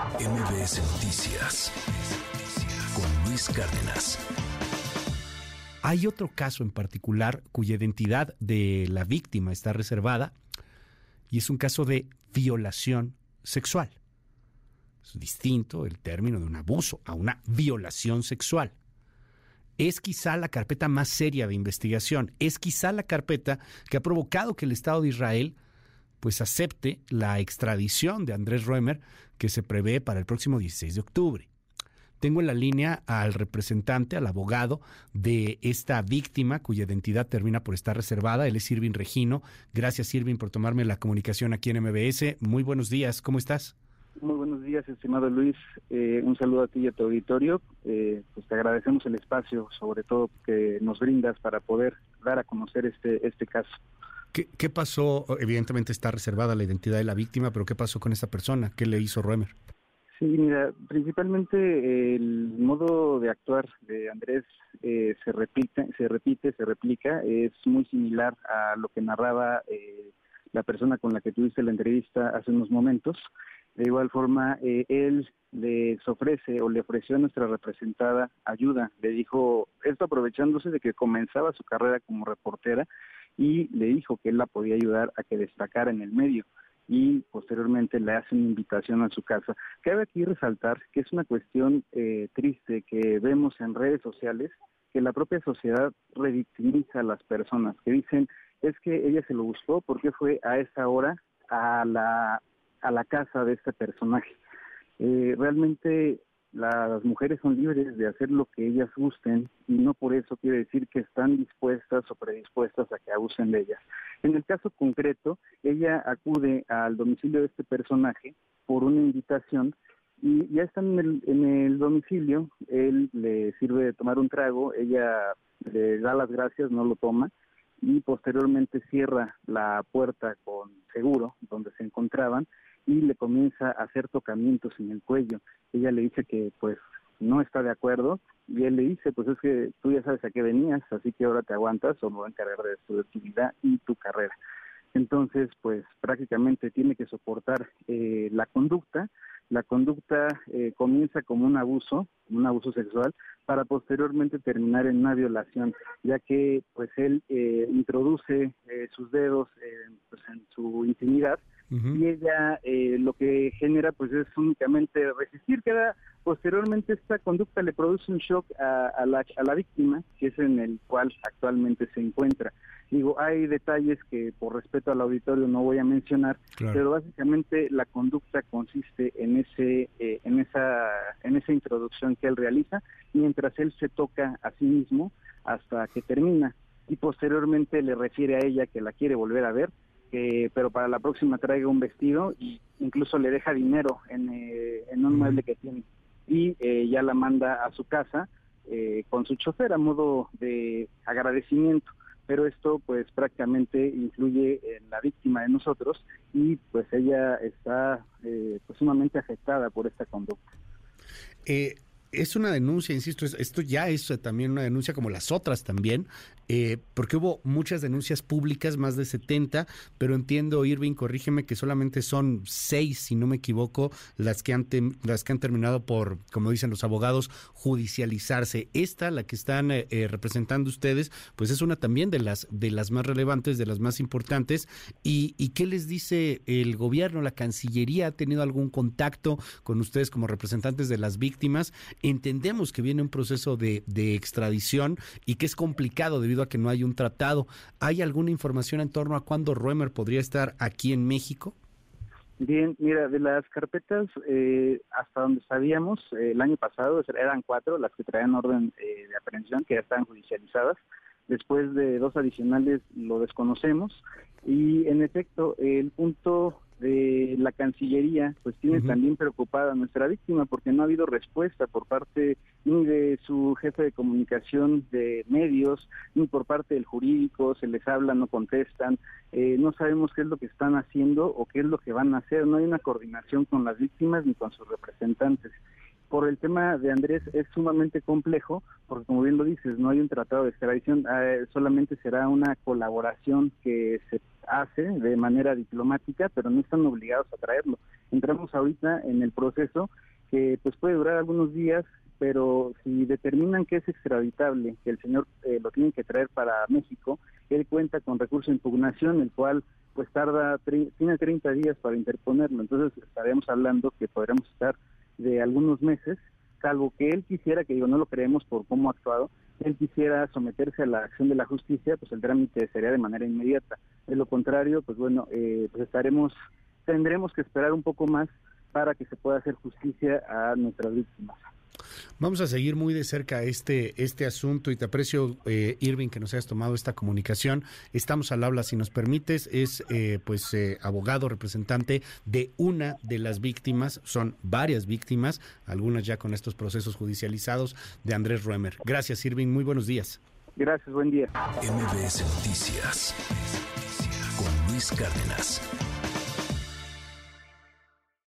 MBS Noticias con Luis Cárdenas. Hay otro caso en particular cuya identidad de la víctima está reservada y es un caso de violación sexual. Es distinto el término de un abuso a una violación sexual. Es quizá la carpeta más seria de investigación, es quizá la carpeta que ha provocado que el Estado de Israel pues acepte la extradición de Andrés Roemer que se prevé para el próximo 16 de octubre. Tengo en la línea al representante, al abogado de esta víctima cuya identidad termina por estar reservada. Él es Irving Regino. Gracias, Irving, por tomarme la comunicación aquí en MBS. Muy buenos días. ¿Cómo estás? Muy buenos días, estimado Luis. Eh, un saludo a ti y a tu auditorio. Eh, pues te agradecemos el espacio, sobre todo que nos brindas para poder dar a conocer este este caso. ¿Qué, ¿Qué, pasó? Evidentemente está reservada la identidad de la víctima, pero ¿qué pasó con esa persona? ¿Qué le hizo Roemer? Sí, mira, principalmente el modo de actuar de Andrés eh, se repite, se repite, se replica, es muy similar a lo que narraba eh, la persona con la que tuviste la entrevista hace unos momentos. De igual forma, eh, él les ofrece o le ofreció a nuestra representada ayuda. Le dijo, esto aprovechándose de que comenzaba su carrera como reportera y le dijo que él la podía ayudar a que destacara en el medio y posteriormente le hace una invitación a su casa. Cabe aquí resaltar que es una cuestión eh, triste que vemos en redes sociales, que la propia sociedad revictimiza a las personas, que dicen es que ella se lo buscó porque fue a esa hora a la, a la casa de este personaje. Eh, realmente las mujeres son libres de hacer lo que ellas gusten y no por eso quiere decir que están dispuestas o predispuestas a que abusen de ellas. En el caso concreto, ella acude al domicilio de este personaje por una invitación y ya están en el, en el domicilio, él le sirve de tomar un trago, ella le da las gracias, no lo toma y posteriormente cierra la puerta con seguro donde se encontraban y le comienza a hacer tocamientos en el cuello. Ella le dice que pues no está de acuerdo y él le dice pues es que tú ya sabes a qué venías, así que ahora te aguantas o me voy a encargar de tu actividad y tu carrera. Entonces pues prácticamente tiene que soportar eh, la conducta. La conducta eh, comienza como un abuso, un abuso sexual, para posteriormente terminar en una violación, ya que pues él eh, introduce eh, sus dedos pues, en su intimidad y ella eh, lo que genera pues es únicamente resistir, queda posteriormente esta conducta le produce un shock a, a, la, a la víctima, que es en el cual actualmente se encuentra. Digo, hay detalles que por respeto al auditorio no voy a mencionar, claro. pero básicamente la conducta consiste en ese eh, en esa en esa introducción que él realiza mientras él se toca a sí mismo hasta que termina y posteriormente le refiere a ella que la quiere volver a ver que pero para la próxima traiga un vestido y incluso le deja dinero en, eh, en un mueble que tiene. Y eh, ya la manda a su casa eh, con su chofer a modo de agradecimiento. Pero esto pues prácticamente influye en la víctima de nosotros y pues ella está eh, pues sumamente afectada por esta conducta. Eh, es una denuncia, insisto, esto ya es también una denuncia como las otras también, eh, porque hubo muchas denuncias públicas, más de 70, pero entiendo, Irving, corrígeme, que solamente son seis, si no me equivoco, las que han, las que han terminado por, como dicen los abogados, judicializarse. Esta, la que están eh, eh, representando ustedes, pues es una también de las, de las más relevantes, de las más importantes. ¿Y, ¿Y qué les dice el gobierno? ¿La Cancillería ha tenido algún contacto con ustedes como representantes de las víctimas? Entendemos que viene un proceso de, de extradición y que es complicado debido a que no hay un tratado. ¿Hay alguna información en torno a cuándo Roemer podría estar aquí en México? Bien, mira, de las carpetas, eh, hasta donde sabíamos, eh, el año pasado eran cuatro las que traían orden eh, de aprehensión, que ya estaban judicializadas. Después de dos adicionales lo desconocemos. Y en efecto, el punto de la Cancillería, pues tiene uh -huh. también preocupada a nuestra víctima porque no ha habido respuesta por parte ni de su jefe de comunicación de medios, ni por parte del jurídico, se les habla, no contestan, eh, no sabemos qué es lo que están haciendo o qué es lo que van a hacer, no hay una coordinación con las víctimas ni con sus representantes. por el tema de Andrés es sumamente complejo, porque como bien lo dices, no hay un tratado de extradición, eh, solamente será una colaboración que se hace de manera diplomática, pero no están obligados a traerlo. Entramos ahorita en el proceso que pues puede durar algunos días, pero si determinan que es extraditable, que el señor eh, lo tiene que traer para México, él cuenta con recurso de impugnación, el cual pues tarda, tiene 30 días para interponerlo, entonces estaremos hablando que podremos estar de algunos meses, salvo que él quisiera, que digo, no lo creemos por cómo ha actuado, él quisiera someterse a la acción de la justicia, pues el trámite sería de manera inmediata. De lo contrario, pues bueno, eh, pues estaremos, tendremos que esperar un poco más para que se pueda hacer justicia a nuestras víctimas. Vamos a seguir muy de cerca este, este asunto y te aprecio, eh, Irving, que nos hayas tomado esta comunicación. Estamos al habla, si nos permites, es eh, pues eh, abogado, representante de una de las víctimas, son varias víctimas, algunas ya con estos procesos judicializados, de Andrés Ruemer. Gracias, Irving, muy buenos días. Gracias, buen día. MBS Noticias con Luis Cárdenas.